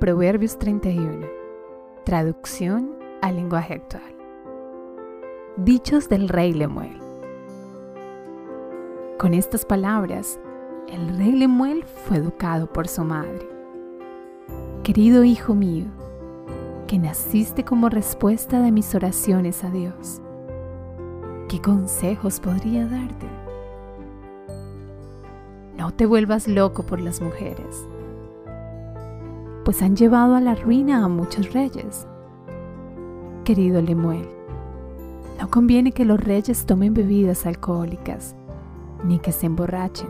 Proverbios 31. Traducción al lenguaje actual. Dichos del rey Lemuel. Con estas palabras, el rey Lemuel fue educado por su madre. Querido hijo mío, que naciste como respuesta de mis oraciones a Dios, ¿qué consejos podría darte? No te vuelvas loco por las mujeres pues han llevado a la ruina a muchos reyes. Querido Lemuel, no conviene que los reyes tomen bebidas alcohólicas, ni que se emborrachen,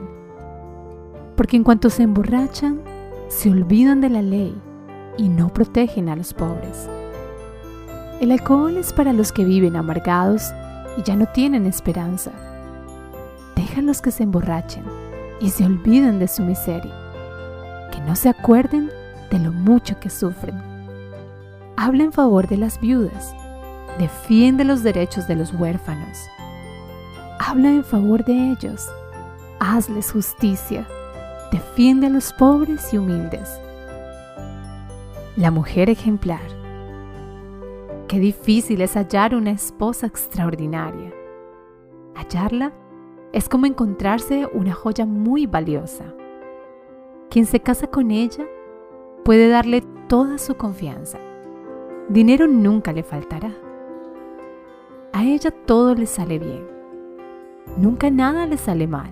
porque en cuanto se emborrachan, se olvidan de la ley y no protegen a los pobres. El alcohol es para los que viven amargados y ya no tienen esperanza. Déjalos que se emborrachen y se olviden de su miseria, que no se acuerden de lo mucho que sufren. Habla en favor de las viudas, defiende los derechos de los huérfanos. Habla en favor de ellos, hazles justicia, defiende a los pobres y humildes. La mujer ejemplar. Qué difícil es hallar una esposa extraordinaria. Hallarla es como encontrarse una joya muy valiosa. Quien se casa con ella puede darle toda su confianza. Dinero nunca le faltará. A ella todo le sale bien. Nunca nada le sale mal.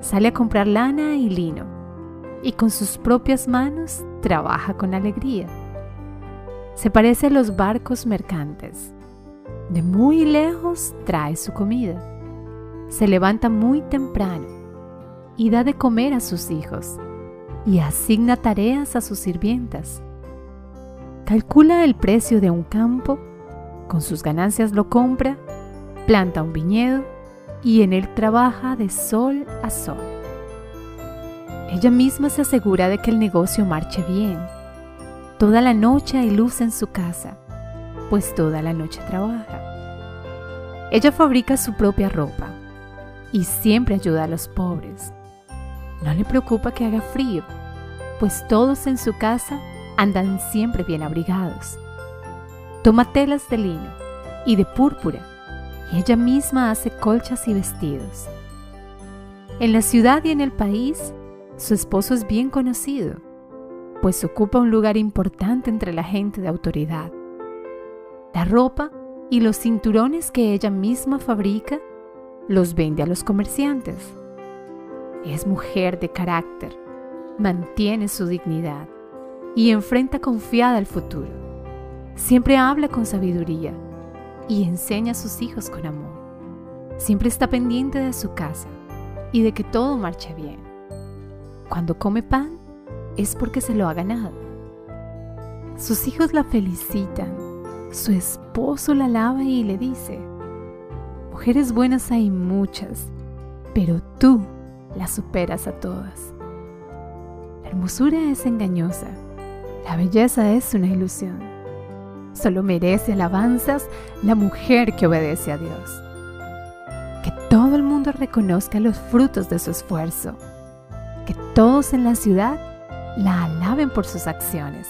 Sale a comprar lana y lino y con sus propias manos trabaja con alegría. Se parece a los barcos mercantes. De muy lejos trae su comida. Se levanta muy temprano y da de comer a sus hijos y asigna tareas a sus sirvientas. Calcula el precio de un campo, con sus ganancias lo compra, planta un viñedo y en él trabaja de sol a sol. Ella misma se asegura de que el negocio marche bien. Toda la noche hay luz en su casa, pues toda la noche trabaja. Ella fabrica su propia ropa y siempre ayuda a los pobres. No le preocupa que haga frío, pues todos en su casa andan siempre bien abrigados. Toma telas de lino y de púrpura y ella misma hace colchas y vestidos. En la ciudad y en el país, su esposo es bien conocido, pues ocupa un lugar importante entre la gente de autoridad. La ropa y los cinturones que ella misma fabrica los vende a los comerciantes. Es mujer de carácter, mantiene su dignidad y enfrenta confiada el futuro. Siempre habla con sabiduría y enseña a sus hijos con amor. Siempre está pendiente de su casa y de que todo marche bien. Cuando come pan es porque se lo ha ganado. Sus hijos la felicitan, su esposo la alaba y le dice, mujeres buenas hay muchas, pero tú las superas a todas. La hermosura es engañosa, la belleza es una ilusión. Solo merece alabanzas la mujer que obedece a Dios. Que todo el mundo reconozca los frutos de su esfuerzo. Que todos en la ciudad la alaben por sus acciones.